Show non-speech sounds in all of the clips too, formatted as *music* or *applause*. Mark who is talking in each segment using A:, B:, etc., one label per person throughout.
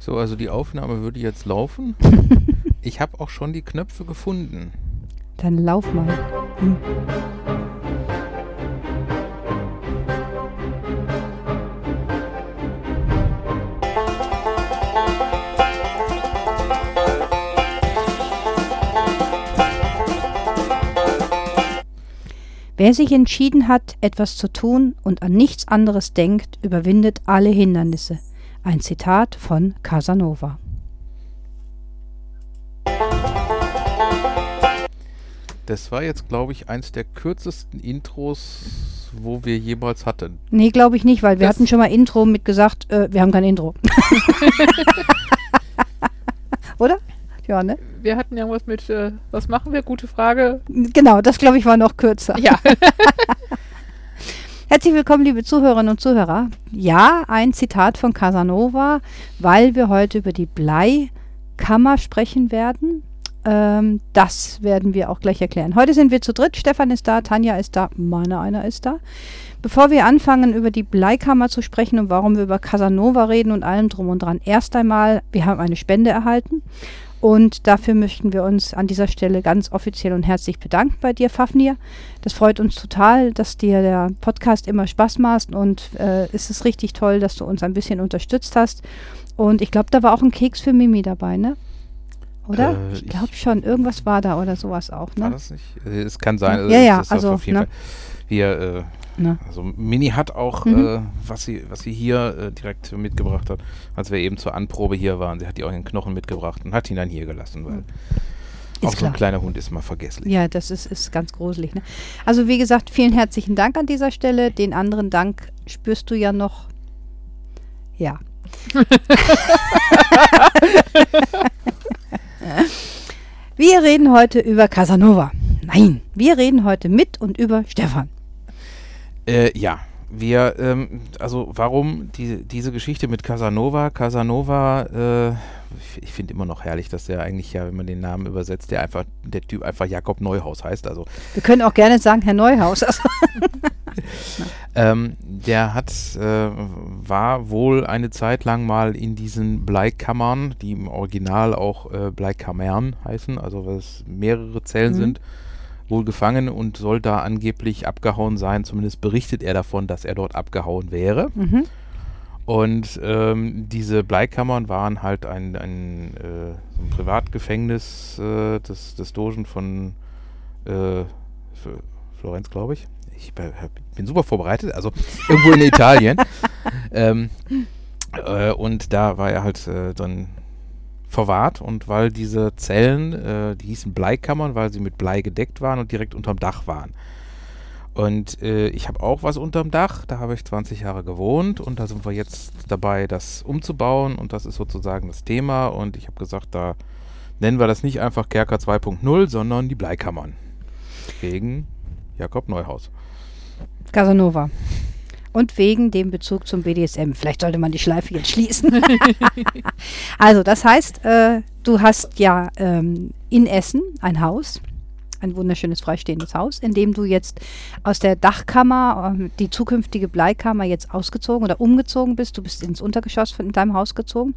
A: So, also die Aufnahme würde jetzt laufen. *laughs* ich habe auch schon die Knöpfe gefunden.
B: Dann lauf mal. Hm. Wer sich entschieden hat, etwas zu tun und an nichts anderes denkt, überwindet alle Hindernisse. Ein Zitat von Casanova.
A: Das war jetzt, glaube ich, eins der kürzesten Intros, wo wir jemals hatten.
B: Nee, glaube ich nicht, weil wir das hatten schon mal Intro mit gesagt, äh, wir haben kein Intro. *laughs* Oder?
C: Ja, ne? Wir hatten irgendwas mit, äh, was machen wir? Gute Frage.
B: Genau, das glaube ich war noch kürzer. Ja. *laughs* Herzlich willkommen, liebe Zuhörerinnen und Zuhörer. Ja, ein Zitat von Casanova, weil wir heute über die Bleikammer sprechen werden. Ähm, das werden wir auch gleich erklären. Heute sind wir zu dritt. Stefan ist da, Tanja ist da, meiner einer ist da. Bevor wir anfangen, über die Bleikammer zu sprechen und warum wir über Casanova reden und allem drum und dran, erst einmal, wir haben eine Spende erhalten und dafür möchten wir uns an dieser Stelle ganz offiziell und herzlich bedanken bei dir, Fafnir. Das freut uns total, dass dir der Podcast immer Spaß macht und äh, es ist richtig toll, dass du uns ein bisschen unterstützt hast. Und ich glaube, da war auch ein Keks für Mimi dabei, ne? Oder? Äh, ich glaube schon, irgendwas war da oder sowas auch, ne? War
A: das nicht? Äh, es kann sein.
B: Ja, ja, also,
A: ne? Wir, äh, Ne? Also Mini hat auch, mhm. äh, was, sie, was sie hier äh, direkt mitgebracht hat, als wir eben zur Anprobe hier waren. Sie hat die auch den Knochen mitgebracht und hat ihn dann hier gelassen, weil ist auch so ein kleiner Hund ist mal vergesslich.
B: Ja, das ist, ist ganz gruselig. Ne? Also wie gesagt, vielen herzlichen Dank an dieser Stelle. Den anderen Dank spürst du ja noch. Ja. *laughs* wir reden heute über Casanova. Nein, wir reden heute mit und über Stefan.
A: Äh, ja, wir, ähm, also warum die, diese Geschichte mit Casanova? Casanova, äh, ich, ich finde immer noch herrlich, dass der eigentlich ja, wenn man den Namen übersetzt, der einfach, der Typ einfach Jakob Neuhaus heißt. Also
B: wir können auch gerne sagen Herr Neuhaus. Also *laughs*
A: ähm, der hat, äh, war wohl eine Zeit lang mal in diesen Bleikammern, die im Original auch äh, Bleikammern heißen, also was mehrere Zellen mhm. sind wohl gefangen und soll da angeblich abgehauen sein. Zumindest berichtet er davon, dass er dort abgehauen wäre. Mhm. Und ähm, diese Bleikammern waren halt ein, ein, äh, ein Privatgefängnis äh, des, des Dogen von äh, Florenz, glaube ich. Ich bin super vorbereitet, also irgendwo in Italien. *laughs* ähm, äh, und da war er halt äh, dann verwahrt und weil diese Zellen, äh, die hießen Bleikammern, weil sie mit Blei gedeckt waren und direkt unterm Dach waren. Und äh, ich habe auch was unterm Dach, da habe ich 20 Jahre gewohnt und da sind wir jetzt dabei, das umzubauen und das ist sozusagen das Thema und ich habe gesagt, da nennen wir das nicht einfach Kerker 2.0, sondern die Bleikammern. Wegen Jakob Neuhaus.
B: Casanova und wegen dem Bezug zum BDSM. Vielleicht sollte man die Schleife jetzt schließen. *laughs* also, das heißt, äh, du hast ja ähm, in Essen ein Haus, ein wunderschönes freistehendes Haus, in dem du jetzt aus der Dachkammer, äh, die zukünftige Bleikammer, jetzt ausgezogen oder umgezogen bist. Du bist ins Untergeschoss von deinem Haus gezogen.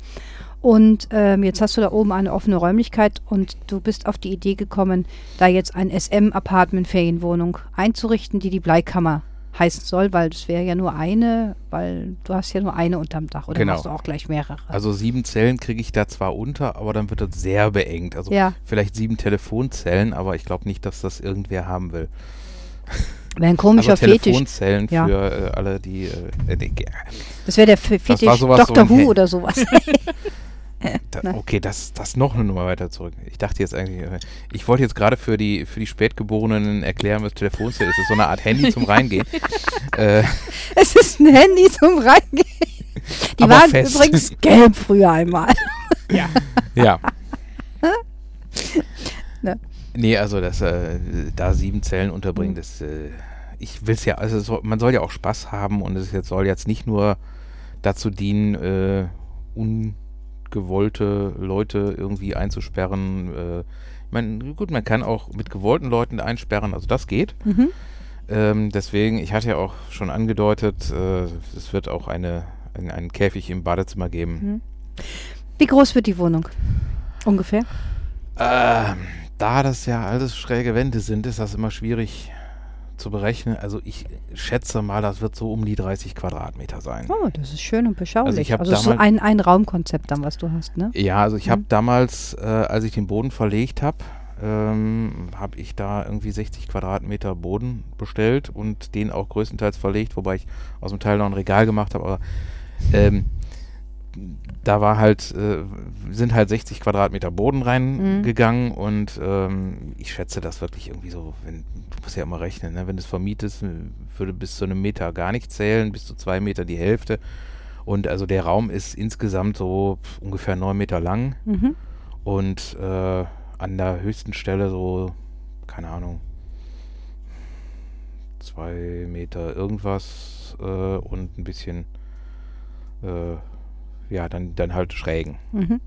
B: Und ähm, jetzt hast du da oben eine offene Räumlichkeit und du bist auf die Idee gekommen, da jetzt ein SM-Apartment-Ferienwohnung einzurichten, die die Bleikammer heißen soll, weil das wäre ja nur eine, weil du hast ja nur eine unterm Dach oder genau. hast du auch gleich mehrere.
A: Also sieben Zellen kriege ich da zwar unter, aber dann wird das sehr beengt. Also ja. vielleicht sieben Telefonzellen, aber ich glaube nicht, dass das irgendwer haben will.
B: Wäre ein komischer also
A: Telefonzellen Fetisch. für äh, alle, die. Äh, äh
B: das wäre der Fetisch Dr. So Who oder sowas. *laughs* *laughs* *laughs*
A: Da, okay, das, das noch eine Nummer weiter zurück. Ich dachte jetzt eigentlich, äh, ich wollte jetzt gerade für die, für die Spätgeborenen erklären, was Telefonzelle ist. Das ist so eine Art Handy zum Reingehen. *laughs*
B: äh, es ist ein Handy zum Reingehen. *laughs* Die waren fest. übrigens gelb früher einmal.
A: ja. Ja. ne. Nee, also das, äh, da sieben Zellen unterbringen, mhm. das, äh, ich will es ja, also soll, man soll ja auch Spaß haben und es jetzt, soll jetzt nicht nur dazu dienen, äh, un gewollte Leute irgendwie einzusperren. Äh, ich meine, gut, man kann auch mit gewollten Leuten einsperren, also das geht. Mhm. Ähm, deswegen, ich hatte ja auch schon angedeutet, äh, es wird auch eine, ein, einen Käfig im Badezimmer geben. Mhm.
B: Wie groß wird die Wohnung? Ungefähr?
A: Ähm, da das ja alles schräge Wände sind, ist das immer schwierig zu berechnen. Also ich schätze mal, das wird so um die 30 Quadratmeter sein.
B: Oh, das ist schön und beschaulich.
A: Also ich
B: also so
A: damals-
B: ein, ein Raumkonzept dann, was du hast, ne?
A: Ja, also ich habe
B: Mhm.
A: damals, äh, als ich den Boden verlegt habe, ähm, habe ich da irgendwie 60 Quadratmeter Boden bestellt und den auch größtenteils verlegt, wobei ich aus dem Teil noch ein Regal gemacht habe, aber ähm, da war halt, äh, sind halt 60 Quadratmeter Boden reingegangen und ähm, ich schätze das wirklich irgendwie so, wenn, du musst ja immer rechnen, ne? wenn du es vermietest, würde bis zu einem Meter gar nicht zählen, bis zu zwei Meter die Hälfte. Und also der Raum ist insgesamt so ungefähr neun Meter lang
B: Mhm.
A: und äh, an der höchsten Stelle so, keine Ahnung, zwei Meter irgendwas äh, und ein bisschen, äh, ja, dann, dann halt schrägen.
B: Mhm.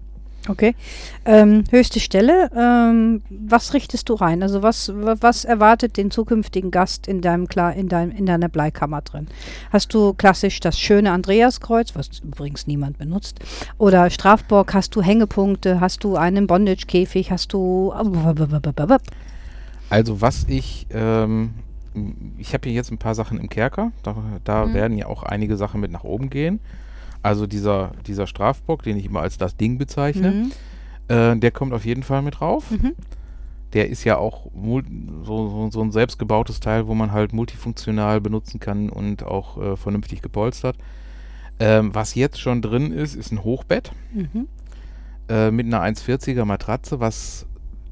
B: Okay. Ähm, höchste Stelle, ähm, was richtest du rein? Also was, wa- was erwartet den zukünftigen Gast in deinem Kla in deinem in deiner Bleikammer drin? Hast du klassisch das schöne Andreaskreuz, was übrigens niemand benutzt, oder Strafbock, hast du Hängepunkte, hast du einen Bondage-Käfig, hast du
A: Also was ich, ähm, ich habe hier jetzt ein paar Sachen im Kerker, da, da
B: Mhm.
A: werden ja auch einige Sachen mit nach oben gehen. Also dieser, dieser Strafbock, den ich immer als das Ding bezeichne,
B: Mhm.
A: äh, der kommt auf jeden Fall mit drauf.
B: Mhm.
A: Der ist ja auch so, so, so ein selbstgebautes Teil, wo man halt multifunktional benutzen kann und auch äh, vernünftig gepolstert. Ähm, was jetzt schon drin ist, ist ein Hochbett
B: Mhm.
A: äh, mit einer 1,40er Matratze, was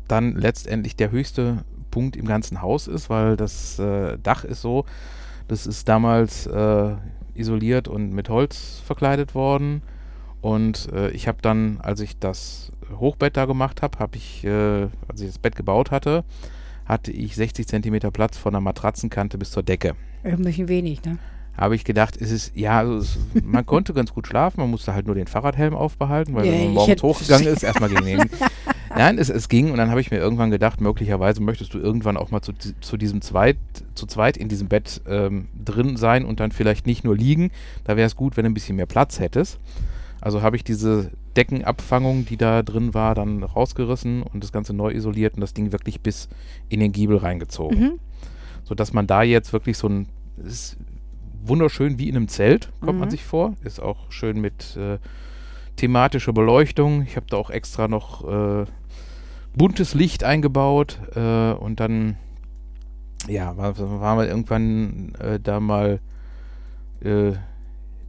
A: dann letztendlich der höchste Punkt im ganzen Haus ist, weil das äh, Dach ist so, das ist damals äh, isoliert und mit Holz verkleidet worden. Und äh, ich habe dann, als ich das Hochbett da gemacht habe, habe ich, äh, als ich das Bett gebaut hatte, hatte ich 60 Zentimeter Platz von der Matratzenkante bis zur Decke.
B: Ein bisschen wenig, ne?
A: Habe ich gedacht, es ist, ja, also es, man konnte *laughs* ganz gut schlafen, man musste halt nur den Fahrradhelm aufbehalten, weil
B: Ja,
A: wenn man morgens hochgegangen ist, erstmal gegen den. *laughs* Nein, es, es ging und dann habe ich mir irgendwann gedacht, möglicherweise möchtest du irgendwann auch mal zu, zu diesem zweit, zu zweit in diesem Bett ähm, drin sein und dann vielleicht nicht nur liegen. Da wäre es gut, wenn du ein bisschen mehr Platz hättest. Also habe ich diese Deckenabfangung, die da drin war, dann rausgerissen und das Ganze neu isoliert und das Ding wirklich bis in den Giebel reingezogen
B: Mhm.
A: sodass man da jetzt wirklich so ein es ist wunderschön wie in einem Zelt, kommt man
B: Mhm.
A: sich vor. Ist auch schön mit äh, thematischer Beleuchtung. Ich habe da auch extra noch äh, buntes Licht eingebaut äh, und dann ja, war, waren wir irgendwann äh, da mal äh,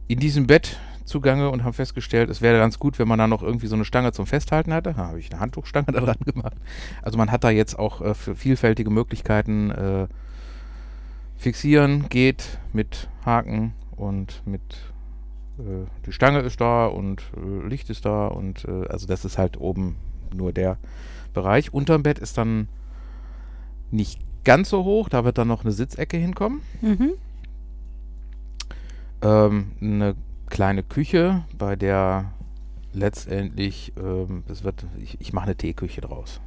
A: in diesem Bett zugange und haben festgestellt, es wäre ganz gut, wenn man da noch irgendwie so eine Stange zum Festhalten hatte. Da habe ich eine Handtuchstange *laughs* da dran gemacht. Also man hat da jetzt auch äh, vielfältige Möglichkeiten äh, fixieren geht mit Haken und mit äh, die Stange ist da und Licht ist da und also das ist halt oben nur der Bereich. Unterm Bett ist dann nicht ganz so hoch, da wird dann noch eine Sitzecke hinkommen.
B: Mhm.
A: Ähm, eine kleine Küche, bei der letztendlich, ähm, es wird, ich, ich mache eine Teeküche draus.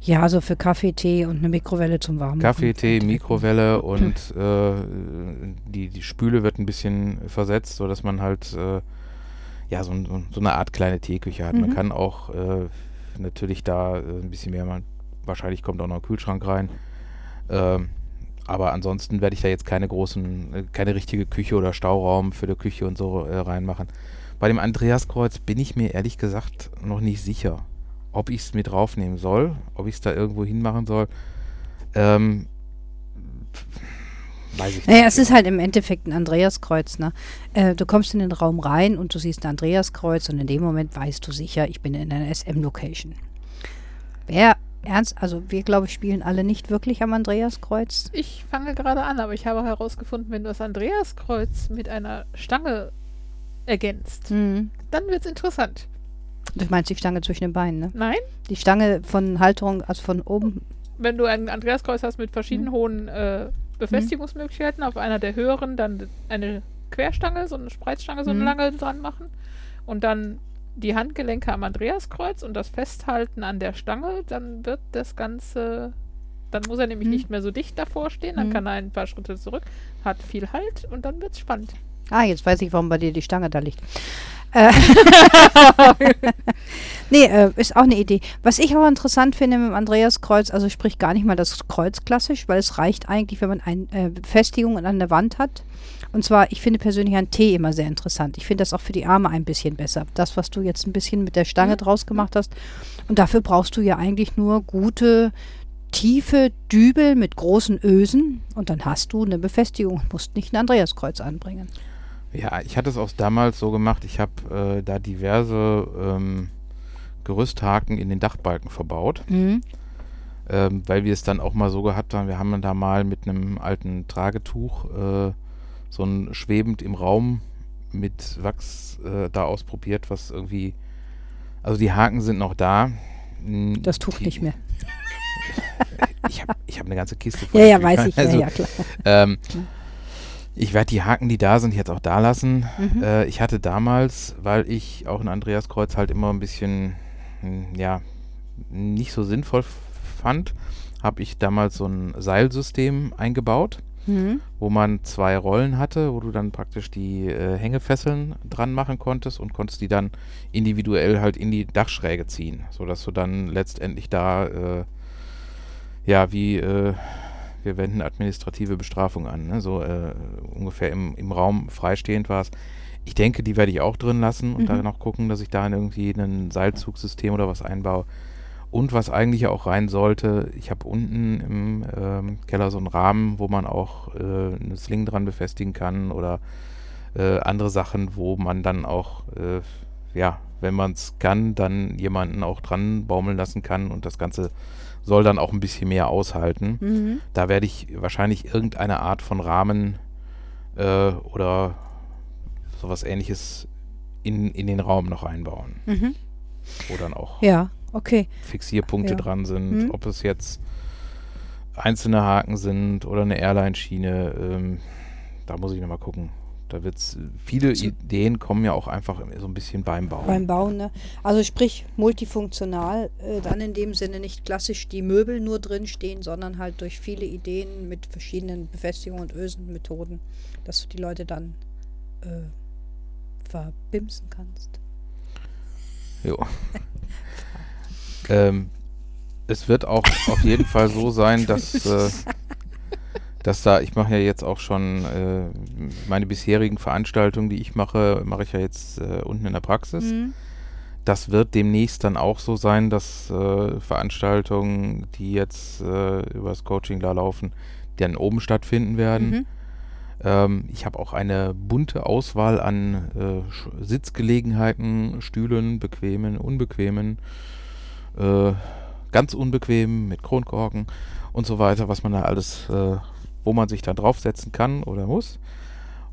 B: Ja, also für Kaffee, Tee und eine Mikrowelle zum Warmen.
A: Kaffee, Tee, Mikrowelle *laughs* und äh, die, die Spüle wird ein bisschen versetzt, sodass man halt äh, ja so, so, eine Art kleine Teeküche hat. Man
B: Mhm.
A: kann auch äh, natürlich da äh, ein bisschen mehr, wahrscheinlich kommt auch noch ein Kühlschrank rein. Ähm, aber ansonsten werde ich da jetzt keine großen, äh, keine richtige Küche oder Stauraum für die Küche und so äh, reinmachen. Bei dem Andreaskreuz bin ich mir ehrlich gesagt noch nicht sicher, ob ich es mit draufnehmen soll, ob ich es da irgendwo hinmachen soll. Ähm, weiß ich
B: Naja,
A: nicht.
B: es ist halt im Endeffekt ein Andreaskreuz. Ne? Äh, du kommst in den Raum rein und du siehst ein Andreaskreuz und in dem Moment weißt du sicher, ich bin in einer SM-Location. Wer ernst, also wir glaube ich spielen alle nicht wirklich am Andreaskreuz.
C: Ich fange gerade an, aber ich habe herausgefunden, wenn du das Andreaskreuz mit einer Stange ergänzt,
B: Mhm.
C: dann wird es interessant.
B: Du meinst die Stange zwischen den Beinen, ne?
C: Nein,
B: Die Stange von Halterung, also von oben.
C: wenn du ein Andreaskreuz hast mit verschiedenen
B: Mhm.
C: hohen äh, Befestigungsmöglichkeiten, auf einer der höheren dann eine Querstange, so eine Spreizstange, so eine
B: Mhm.
C: lange dran machen und dann die Handgelenke am Andreaskreuz und das Festhalten an der Stange, dann wird das Ganze, dann muss er nämlich
B: Mhm.
C: nicht mehr so dicht davor stehen, dann
B: Mhm.
C: kann er ein paar Schritte zurück, hat viel Halt und dann wird es spannend.
B: Ah, jetzt weiß ich, warum bei dir die Stange da liegt. *laughs* *laughs* Nee, äh, ist auch eine Idee. Was ich auch interessant finde mit dem Andreaskreuz, also sprich gar nicht mal das Kreuz klassisch, weil es reicht eigentlich, wenn man eine äh, Befestigung an der Wand hat. Und zwar, ich finde persönlich ein T immer sehr interessant. Ich finde das auch für die Arme ein bisschen besser. Das, was du jetzt ein bisschen mit der Stange
C: Mhm.
B: draus gemacht hast. Und dafür brauchst du ja eigentlich nur gute, tiefe Dübel mit großen Ösen. Und dann hast du eine Befestigung und musst nicht ein Andreaskreuz anbringen.
A: Ja, ich hatte es auch damals so gemacht, ich habe äh, da diverse ähm, Gerüsthaken in den Dachbalken verbaut,
B: Mhm.
A: ähm, weil wir es dann auch mal so gehabt haben, wir haben dann da mal mit einem alten Tragetuch äh, so ein schwebend im Raum mit Wachs äh, da ausprobiert, was irgendwie, also die Haken sind noch da. Mm,
B: Das Tuch
A: die,
B: nicht mehr. *laughs*
A: Ich habe ich hab eine ganze Kiste voll.
B: Ja, ja, weiß ich.
A: Also,
B: ja, ja, klar.
A: Ähm, ich werde die Haken, die da sind, jetzt auch da lassen.
B: Mhm.
A: Äh, ich hatte damals, weil ich auch ein Andreaskreuz halt immer ein bisschen, hm, ja, nicht so sinnvoll fand, habe ich damals so ein Seilsystem eingebaut,
B: Mhm.
A: wo man zwei Rollen hatte, wo du dann praktisch die äh, Hängefesseln dran machen konntest und konntest die dann individuell halt in die Dachschräge ziehen, sodass du dann letztendlich da, äh, ja, wie, äh, wir wenden administrative Bestrafung an, ne? so äh, ungefähr im, im Raum freistehend warst. Ich denke, die werde ich auch drin lassen und
B: Mhm.
A: dann noch gucken, dass ich da irgendwie ein Seilzugsystem oder was einbaue. Und was eigentlich auch rein sollte, ich habe unten im ähm, Keller so einen Rahmen, wo man auch äh, eine Sling dran befestigen kann oder äh, andere Sachen, wo man dann auch, äh, ja, wenn man es kann, dann jemanden auch dran baumeln lassen kann und das Ganze soll dann auch ein bisschen mehr aushalten.
B: Mhm.
A: Da werde ich wahrscheinlich irgendeine Art von Rahmen äh, oder sowas ähnliches in, in den Raum noch einbauen,
B: Mhm.
A: wo dann auch
B: Ja, okay.
A: Fixierpunkte
B: Ja.
A: dran sind,
B: Mhm.
A: ob es jetzt einzelne Haken sind oder eine Airline-Schiene. Ähm, da muss ich nochmal gucken. Da wird's viele Ideen kommen ja auch einfach so ein bisschen beim Bauen.
B: Beim Bauen, ne? Also sprich multifunktional, äh, dann in dem Sinne nicht klassisch die Möbel nur drin stehen, sondern halt durch viele Ideen mit verschiedenen Befestigungen und Ösenmethoden, dass die Leute dann äh, verbimsen kannst.
A: Jo. ähm, es wird auch auf jeden Fall so sein, *laughs* dass, äh, dass da, ich mache ja jetzt auch schon äh, meine bisherigen Veranstaltungen, die ich mache, mache ich ja jetzt äh, unten in der Praxis.
B: Mhm.
A: Das wird demnächst dann auch so sein, dass äh, Veranstaltungen, die jetzt äh, über das Coaching da laufen, die dann oben stattfinden werden.
B: Mhm.
A: Ähm, ich habe auch eine bunte Auswahl an äh, Sitzgelegenheiten, Stühlen, bequemen, unbequemen, äh, ganz unbequem mit Kronkorken und so weiter, was man da alles, äh, wo man sich da draufsetzen kann oder muss.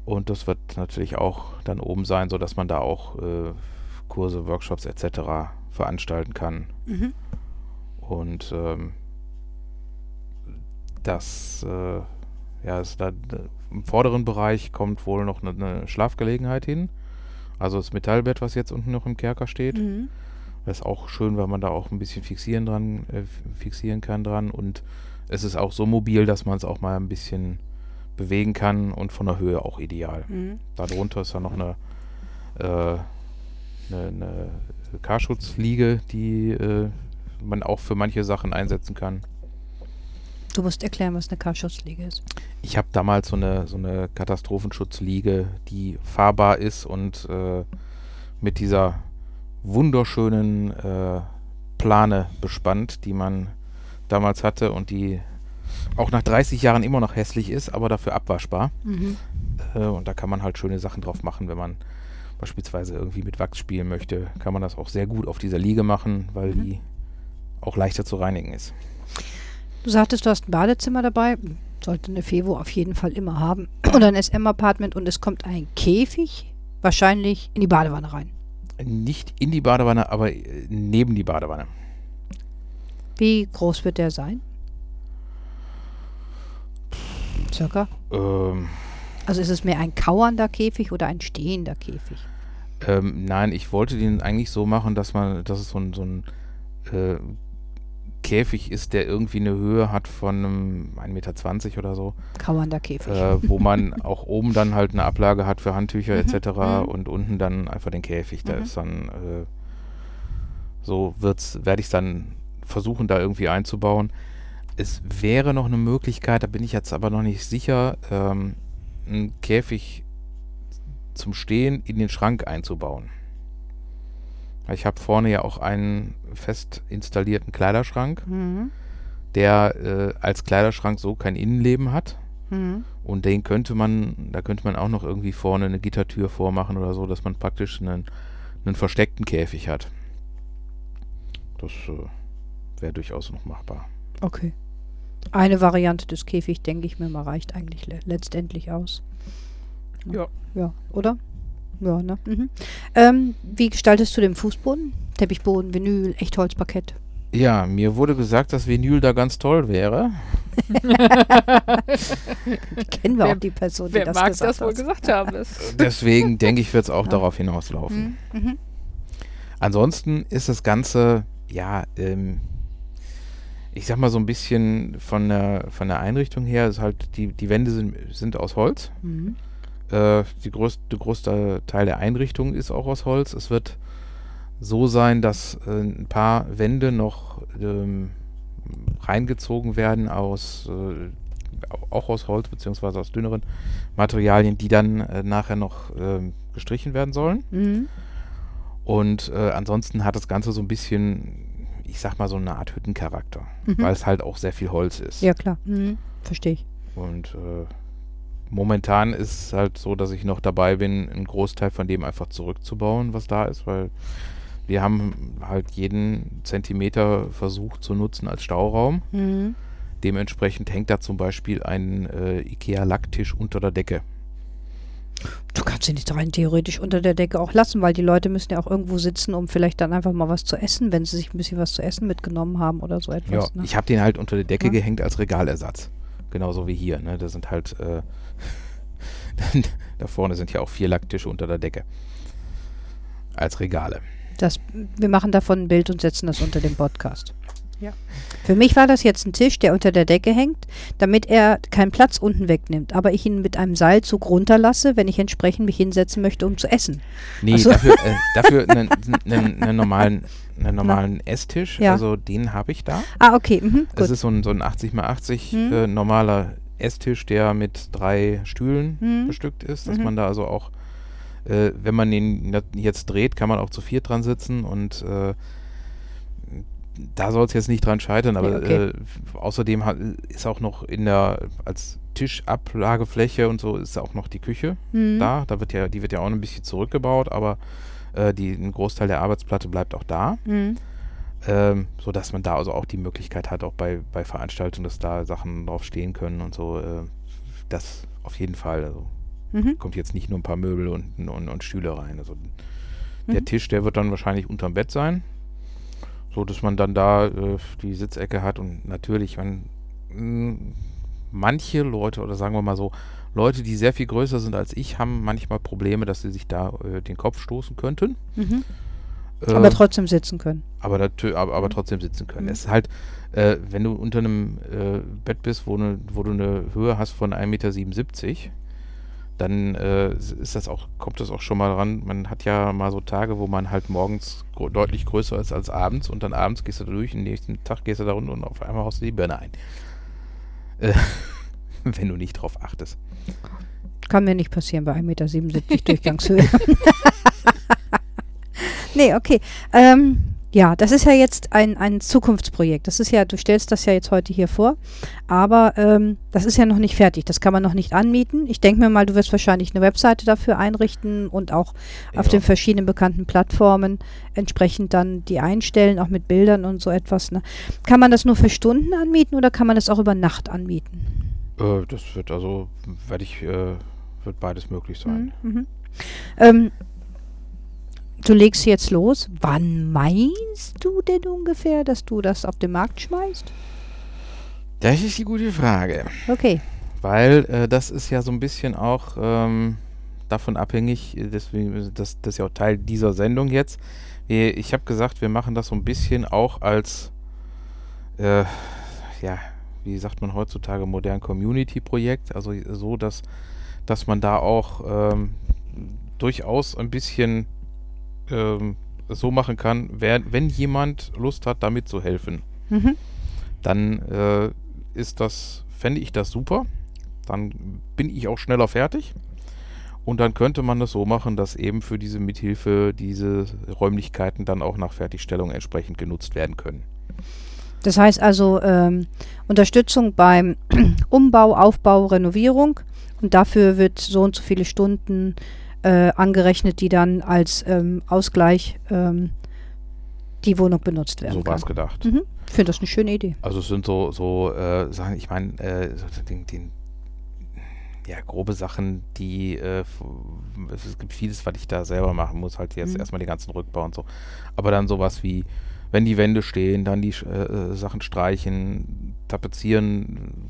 A: Und das wird natürlich auch dann oben sein, sodass man da auch äh, Kurse, Workshops etc. veranstalten kann.
B: Mhm.
A: Und ähm, das, äh, ja, ist da, im vorderen Bereich kommt wohl noch eine, eine Schlafgelegenheit hin. Also das Metallbett, was jetzt unten noch im Kerker steht.
B: Mhm.
A: Das ist auch schön, weil man da auch ein bisschen fixieren dran, äh, fixieren kann dran. Und es ist auch so mobil, dass man es auch mal ein bisschen bewegen kann und von der Höhe auch ideal.
B: Mhm.
A: Darunter ist dann noch eine, äh, eine, eine Karschutzliege, die äh, man auch für manche Sachen einsetzen kann.
B: Du musst erklären, was eine Karschutzliege ist.
A: Ich habe damals so eine, so eine Katastrophenschutzliege, die fahrbar ist und äh, mit dieser wunderschönen äh, Plane bespannt, die man damals hatte und die auch nach 30 Jahren immer noch hässlich ist, aber dafür abwaschbar.
B: Mhm.
A: Äh, und da kann man halt schöne Sachen drauf machen, wenn man beispielsweise irgendwie mit Wachs spielen möchte, kann man das auch sehr gut auf dieser Liege machen, weil
B: Mhm.
A: die auch leichter zu reinigen ist.
B: Du sagtest, du hast ein Badezimmer dabei. Sollte eine Fevo auf jeden Fall immer haben. *clears throat* Oder ein SM-Apartment und es kommt ein Käfig wahrscheinlich in die Badewanne rein.
A: Nicht in die Badewanne, aber äh, neben die Badewanne.
B: Wie groß wird der sein? Circa.
A: Ähm,
B: Also ist es mehr ein kauernder Käfig oder ein stehender Käfig?
A: ähm, nein, ich wollte den eigentlich so machen, dass man, dass es so ein, so ein äh, Käfig ist, der irgendwie eine Höhe hat von einem 1,20 Meter oder so,
B: Kauernder Käfig.
A: äh, wo man auch oben dann halt eine Ablage hat für Handtücher
B: Mhm,
A: etc.
B: mhm.
A: und unten dann einfach den Käfig. Da
B: Mhm.
A: ist dann äh, So wird's, werde ich dann versuchen, da irgendwie einzubauen. Es wäre noch eine Möglichkeit, da bin ich jetzt aber noch nicht sicher, ähm, einen Käfig zum Stehen in den Schrank einzubauen. Ich habe vorne ja auch einen fest installierten Kleiderschrank,
B: Mhm.
A: der äh, als Kleiderschrank so kein Innenleben hat.
B: Mhm.
A: Und den könnte man, da könnte man auch noch irgendwie vorne eine Gittertür vormachen oder so, dass man praktisch einen, einen versteckten Käfig hat. Das äh, wäre durchaus noch machbar.
B: Okay. Eine Variante des Käfigs, denke ich mir mal, reicht eigentlich le letztendlich aus.
C: Ja.
B: Ja, oder? Ja, ne? Mhm. Ähm, wie gestaltest du den Fußboden? Teppichboden, Vinyl, Echtholzparkett.
A: Ja, mir wurde gesagt, dass Vinyl da ganz toll wäre. *laughs*
B: Kennen wir
C: Wer-
B: auch die Person, die
C: Wer
B: das
C: mag
B: gesagt
C: das wohl
B: hat.
C: gesagt haben? Ist *laughs* *laughs*
A: Deswegen denke ich, wird es auch
B: Ja.
A: darauf hinauslaufen.
B: Mhm. Mhm.
A: Ansonsten ist das Ganze, ja, ähm, ich sag mal so ein bisschen von der, von der Einrichtung her, ist halt, die, die Wände sind, sind aus Holz.
B: Mhm.
A: Äh, die größte, der größte Teil der Einrichtung ist auch aus Holz. Es wird so sein, dass äh, ein paar Wände noch ähm, reingezogen werden aus äh, au- auch aus Holz beziehungsweise aus dünneren Materialien, die dann äh, nachher noch ähm, gestrichen werden sollen.
B: Mhm.
A: Und äh, ansonsten hat das Ganze so ein bisschen, ich sag mal, so eine Art Hüttencharakter,
B: Mhm.
A: weil es halt auch sehr viel Holz ist.
B: Ja, klar. Mhm. Verstehe ich.
A: Und momentan ist es halt so, dass ich noch dabei bin, einen Großteil von dem einfach zurückzubauen, was da ist, weil wir haben halt jeden Zentimeter versucht zu nutzen als Stauraum.
B: Mhm.
A: Dementsprechend hängt da zum Beispiel ein äh, IKEA-Lacktisch unter der Decke.
B: Du kannst ihn nicht rein theoretisch unter der Decke auch lassen, weil die Leute müssen ja auch irgendwo sitzen, um vielleicht dann einfach mal was zu essen, wenn sie sich ein bisschen was zu essen mitgenommen haben oder so
A: Ja,
B: etwas. ne?
A: ich habe den halt unter der Decke
B: Ja.
A: gehängt als Regalersatz. Genauso wie hier. Ne? Da sind halt, äh, *laughs* da vorne sind ja auch vier Lacktische unter der Decke. Als Regale.
B: Das, wir machen davon ein Bild und setzen das unter dem Podcast.
C: Ja.
B: Für mich war das jetzt ein Tisch, der unter der Decke hängt, damit er keinen Platz unten wegnimmt, aber ich ihn mit einem Seilzug runterlasse, wenn ich entsprechend mich hinsetzen möchte, um zu essen.
A: Nee,
B: Ach so.
A: dafür, äh, *laughs* dafür einen, einen, einen normalen, einen normalen Esstisch,
B: Ja.
A: also den habe ich da.
B: Ah, okay, mhm,
A: Es ist so ein, so ein 80 x 80
B: Hm.
A: äh, normaler Esstisch, der mit drei Stühlen
B: Hm.
A: bestückt ist, dass
B: Mhm.
A: man da also auch, äh, wenn man den na- jetzt dreht, kann man auch zu viert dran sitzen und äh, da soll es jetzt nicht dran scheitern, aber
B: okay.
A: äh, außerdem hat, ist auch noch in der, als Tischablagefläche und so ist auch noch die Küche
B: Mhm.
A: da. Da wird ja, die wird ja auch ein bisschen zurückgebaut, aber äh, die, ein Großteil der Arbeitsplatte bleibt auch da.
B: Mhm.
A: Ähm, so dass man da also auch die Möglichkeit hat, auch bei, bei Veranstaltungen, dass da Sachen drauf stehen können und so. Äh, das auf jeden Fall. Also
B: Mhm.
A: kommt jetzt nicht nur ein paar Möbel und, und, und Stühle rein. Also der
B: Mhm.
A: Tisch, der wird dann wahrscheinlich unterm Bett sein. So dass man dann da äh, die Sitzecke hat und natürlich, man, mh, manche Leute, oder sagen wir mal so, Leute, die sehr viel größer sind als ich, haben manchmal Probleme, dass sie sich da äh, den Kopf stoßen könnten.
B: Mhm.
A: Äh,
B: Aber trotzdem sitzen können.
A: aber, aber, aber trotzdem sitzen können. Es ist halt, äh, wenn du unter einem äh, Bett bist, wo, ne, wo du eine Höhe hast von 1,77 Meter, dann äh, ist das auch, kommt das auch schon mal ran. Man hat ja mal so Tage, wo man halt morgens deutlich größer ist als abends und dann abends gehst du da durch, den nächsten Tag gehst du da runter und auf einmal haust du die Birne ein. Äh, *laughs* wenn du nicht drauf achtest.
B: Kann mir nicht passieren bei 1,77 Meter Durchgangshöhe. *laughs* nee, okay. Ähm, ja, das ist ja jetzt ein, ein Zukunftsprojekt. Das ist ja, du stellst das ja jetzt heute hier vor, aber ähm, das ist ja noch nicht fertig. Das kann man noch nicht anmieten. Ich denke mir mal, du wirst wahrscheinlich eine Webseite dafür einrichten und auch auf
A: Ja.
B: den verschiedenen bekannten Plattformen entsprechend dann die einstellen, auch mit Bildern und so etwas. Ne? Kann man das nur für Stunden anmieten oder kann man das auch über Nacht anmieten?
A: Äh, das wird also, werde ich, äh, wird beides möglich sein.
B: Mhm. Mhm. Ähm, du legst jetzt los. Wann meinst du denn ungefähr, dass du das auf den Markt schmeißt?
A: Das ist die gute Frage.
B: Okay.
A: Weil äh, das ist ja so ein bisschen auch ähm, davon abhängig, deswegen, äh, das, das ist ja auch Teil dieser Sendung jetzt. Ich habe gesagt, wir machen das so ein bisschen auch als, äh, ja, wie sagt man heutzutage, modern Community-Projekt. Also so, dass, dass man da auch ähm, durchaus ein bisschen ähm, so machen kann, wer, wenn jemand Lust hat, damit zu helfen,
B: Mhm.
A: dann äh, ist das, fände ich das super. Dann bin ich auch schneller fertig. Und dann könnte man das so machen, dass eben für diese Mithilfe diese Räumlichkeiten dann auch nach Fertigstellung entsprechend genutzt werden können.
B: Das heißt also ähm, Unterstützung beim *clears throat* Umbau, Aufbau, Renovierung und dafür wird so und so viele Stunden äh, angerechnet, die dann als ähm, Ausgleich ähm, die Wohnung benutzt werden
A: So war es gedacht.
B: Mhm. Ich finde das eine schöne Idee.
A: Also es sind so, so äh, Sachen, ich meine, äh, so den, den, ja, grobe Sachen, die, äh, es, gibt vieles, was ich da selber machen muss, halt jetzt
B: Mhm.
A: erstmal die ganzen Rückbau und so. Aber dann sowas wie, wenn die Wände stehen, dann die äh, äh, Sachen streichen, tapezieren,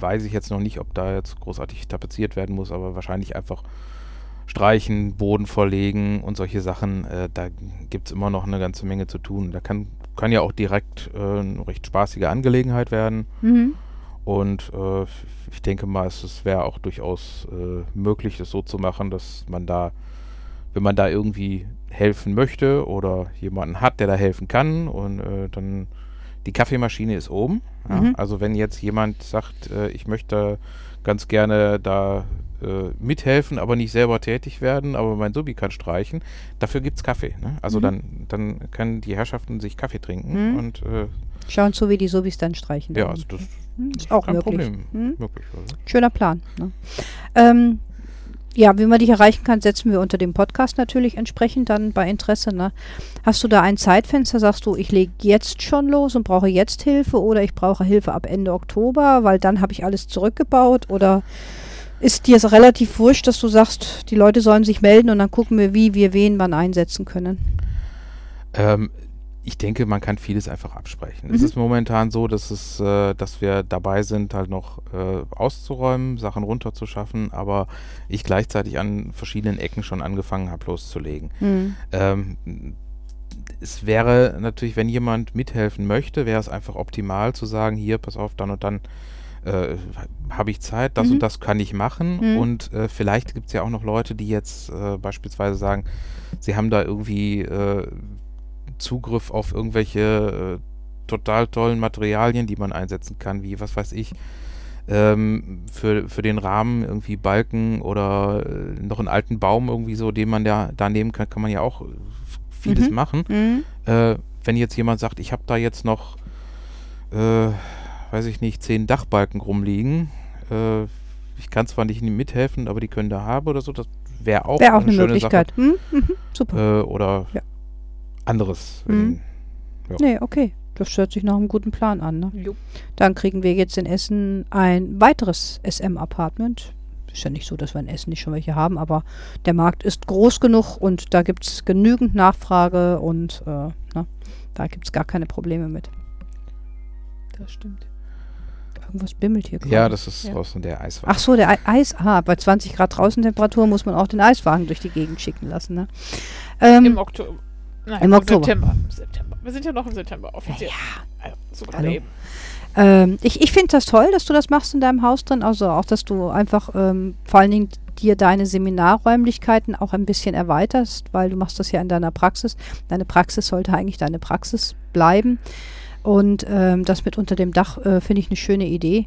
A: weiß ich jetzt noch nicht, ob da jetzt großartig tapeziert werden muss, aber wahrscheinlich einfach streichen, Boden verlegen und solche Sachen, äh, da gibt es immer noch eine ganze Menge zu tun. Da kann, kann ja auch direkt äh, eine recht spaßige Angelegenheit werden.
B: Mhm.
A: Und äh, ich denke mal, es, es wäre auch durchaus äh, möglich, das so zu machen, dass man da, wenn man da irgendwie helfen möchte oder jemanden hat, der da helfen kann und äh, dann die Kaffeemaschine ist oben. Ja?
B: Mhm.
A: Also wenn jetzt jemand sagt, äh, ich möchte ganz gerne da äh, mithelfen, aber nicht selber tätig werden, aber mein Subi kann streichen, dafür gibt es Kaffee. Ne? Also
B: Mhm.
A: dann, dann können die Herrschaften sich Kaffee trinken
B: Mhm.
A: und äh,
B: Schauen zu, wie die Sobis dann streichen.
A: ja, also das
B: Mhm, ist auch
A: kein
B: möglich.
A: Problem.
B: Mhm.
A: Möglich, also.
B: Schöner Plan. Ne? Ähm, ja, wie man dich erreichen kann, setzen wir unter dem Podcast natürlich entsprechend dann bei Interesse. Ne? Hast du da ein Zeitfenster? Sagst du, ich lege jetzt schon los und brauche jetzt Hilfe oder ich brauche Hilfe ab Ende Oktober, weil dann habe ich alles zurückgebaut? Oder ist dir es relativ wurscht, dass du sagst, die Leute sollen sich melden und dann gucken wir, wie wir wen wann einsetzen können?
A: Ähm, ich denke, man kann vieles einfach absprechen. Es
B: Mhm.
A: ist momentan so, dass es, äh, dass wir dabei sind, halt noch äh, auszuräumen, Sachen runterzuschaffen, aber ich gleichzeitig an verschiedenen Ecken schon angefangen habe, loszulegen.
B: Hm.
A: Ähm, es wäre natürlich, wenn jemand mithelfen möchte, wäre es einfach optimal zu sagen, hier, pass auf, dann und dann äh, habe ich Zeit, das
B: Mhm.
A: und das kann ich machen.
B: Mhm.
A: Und äh, vielleicht gibt es ja auch noch Leute, die jetzt äh, beispielsweise sagen, sie haben da irgendwie äh, Zugriff auf irgendwelche äh, total tollen Materialien, die man einsetzen kann, wie, was weiß ich, ähm, für, für den Rahmen irgendwie Balken oder noch einen alten Baum irgendwie so, den man da, da nehmen kann, kann man ja auch vieles
B: Mhm.
A: machen.
B: Hm.
A: Äh, wenn jetzt jemand sagt, ich habe da jetzt noch, äh, weiß ich nicht, zehn Dachbalken rumliegen, äh, ich kann zwar nicht mithelfen, aber die können da haben oder so, das wäre auch,
B: Wäre auch eine
A: schöne
B: Möglichkeit. Hm? Mhm. Super.
A: Äh, oder
B: Ja.
A: anderes.
B: Mhm.
A: Ja.
B: Nee, okay. Das hört sich nach einem guten Plan an. Ne?
C: Jo.
B: Dann kriegen wir jetzt in Essen ein weiteres SM-Apartment. Ist ja nicht so, dass wir in Essen nicht schon welche haben, aber der Markt ist groß genug und da gibt es genügend Nachfrage und äh, ne, da gibt es gar keine Probleme mit.
C: Das stimmt.
B: Irgendwas bimmelt hier gerade.
A: Ja, das ist
C: Ja.
A: draußen der Eiswagen.
B: Ach so, der Ei- Eis. Ah, bei 20 Grad Draußentemperatur muss man auch den Eiswagen durch die Gegend schicken lassen. Ne? Ähm,
C: Im Oktober. Nein,
B: im Oktober.
C: September. September. Wir sind ja noch im September offiziell. Ja. So gerade
B: Hallo.
C: eben.
B: Ähm, ich ich finde das toll, dass du das machst in deinem Haus drin. Also auch, dass du einfach ähm, vor allen Dingen dir deine Seminarräumlichkeiten auch ein bisschen erweiterst, weil du machst das ja in deiner Praxis. Deine Praxis sollte eigentlich deine Praxis bleiben. Und ähm, das mit unter dem Dach äh, finde ich eine schöne Idee.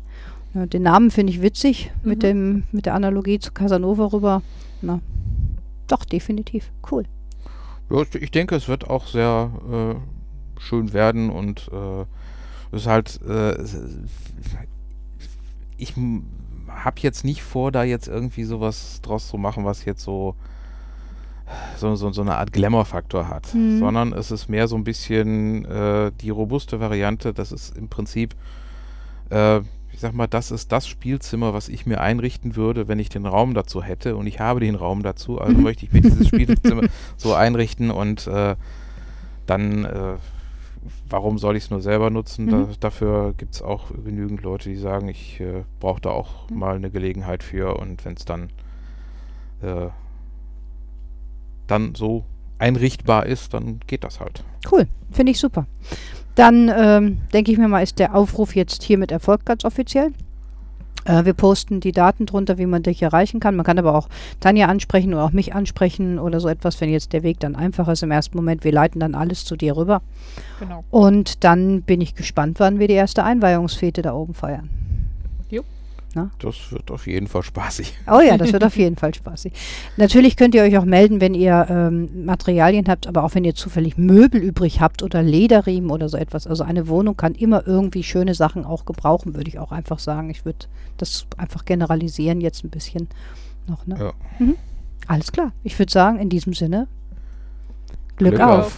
B: Ja, den Namen finde ich witzig mit,
C: Mhm.
B: dem, mit der Analogie zu Casanova rüber. Na, doch, definitiv. Cool.
A: Ja, ich denke, es wird auch sehr äh, schön werden und äh, es ist halt, äh, ich habe jetzt nicht vor, da jetzt irgendwie sowas draus zu machen, was jetzt so so, so, so eine Art Glamour-Faktor hat,
B: Mhm.
A: sondern es ist mehr so ein bisschen äh, die robuste Variante, das ist im Prinzip, äh, ich sag mal, das ist das Spielzimmer, was ich mir einrichten würde, wenn ich den Raum dazu hätte und ich habe den Raum dazu, also
B: Mhm.
A: möchte ich mir dieses *laughs* Spielzimmer so einrichten und äh, dann, äh, warum soll ich es nur selber nutzen? Da,
B: Mhm.
A: dafür gibt es auch genügend Leute, die sagen, ich äh, brauche da auch
B: Mhm.
A: mal eine Gelegenheit für und wenn es dann, äh, dann so einrichtbar ist, dann geht das halt.
B: Cool, finde ich super. Dann ähm, denke ich mir mal, ist der Aufruf jetzt hiermit erfolgt, ganz offiziell. Äh, wir posten die Daten drunter, wie man dich erreichen kann. Man kann aber auch Tanja ansprechen oder auch mich ansprechen oder so etwas, wenn jetzt der Weg dann einfach ist im ersten Moment. Wir leiten dann alles zu dir rüber.
C: Genau.
B: Und dann bin ich gespannt, wann wir die erste Einweihungsfete da oben feiern.
A: Das wird auf jeden Fall spaßig. *laughs*
B: Oh ja, das wird auf jeden Fall spaßig. Natürlich könnt ihr euch auch melden, wenn ihr ähm, Materialien habt, aber auch wenn ihr zufällig Möbel übrig habt oder Lederriemen oder so etwas. Also eine Wohnung kann immer irgendwie schöne Sachen auch gebrauchen, würde ich auch einfach sagen. Ich würde das einfach generalisieren jetzt ein bisschen noch. Ne?
A: Ja.
B: Mhm. Alles klar. Ich würde sagen, in diesem Sinne, Glück,
A: Glück
B: auf.
A: auf.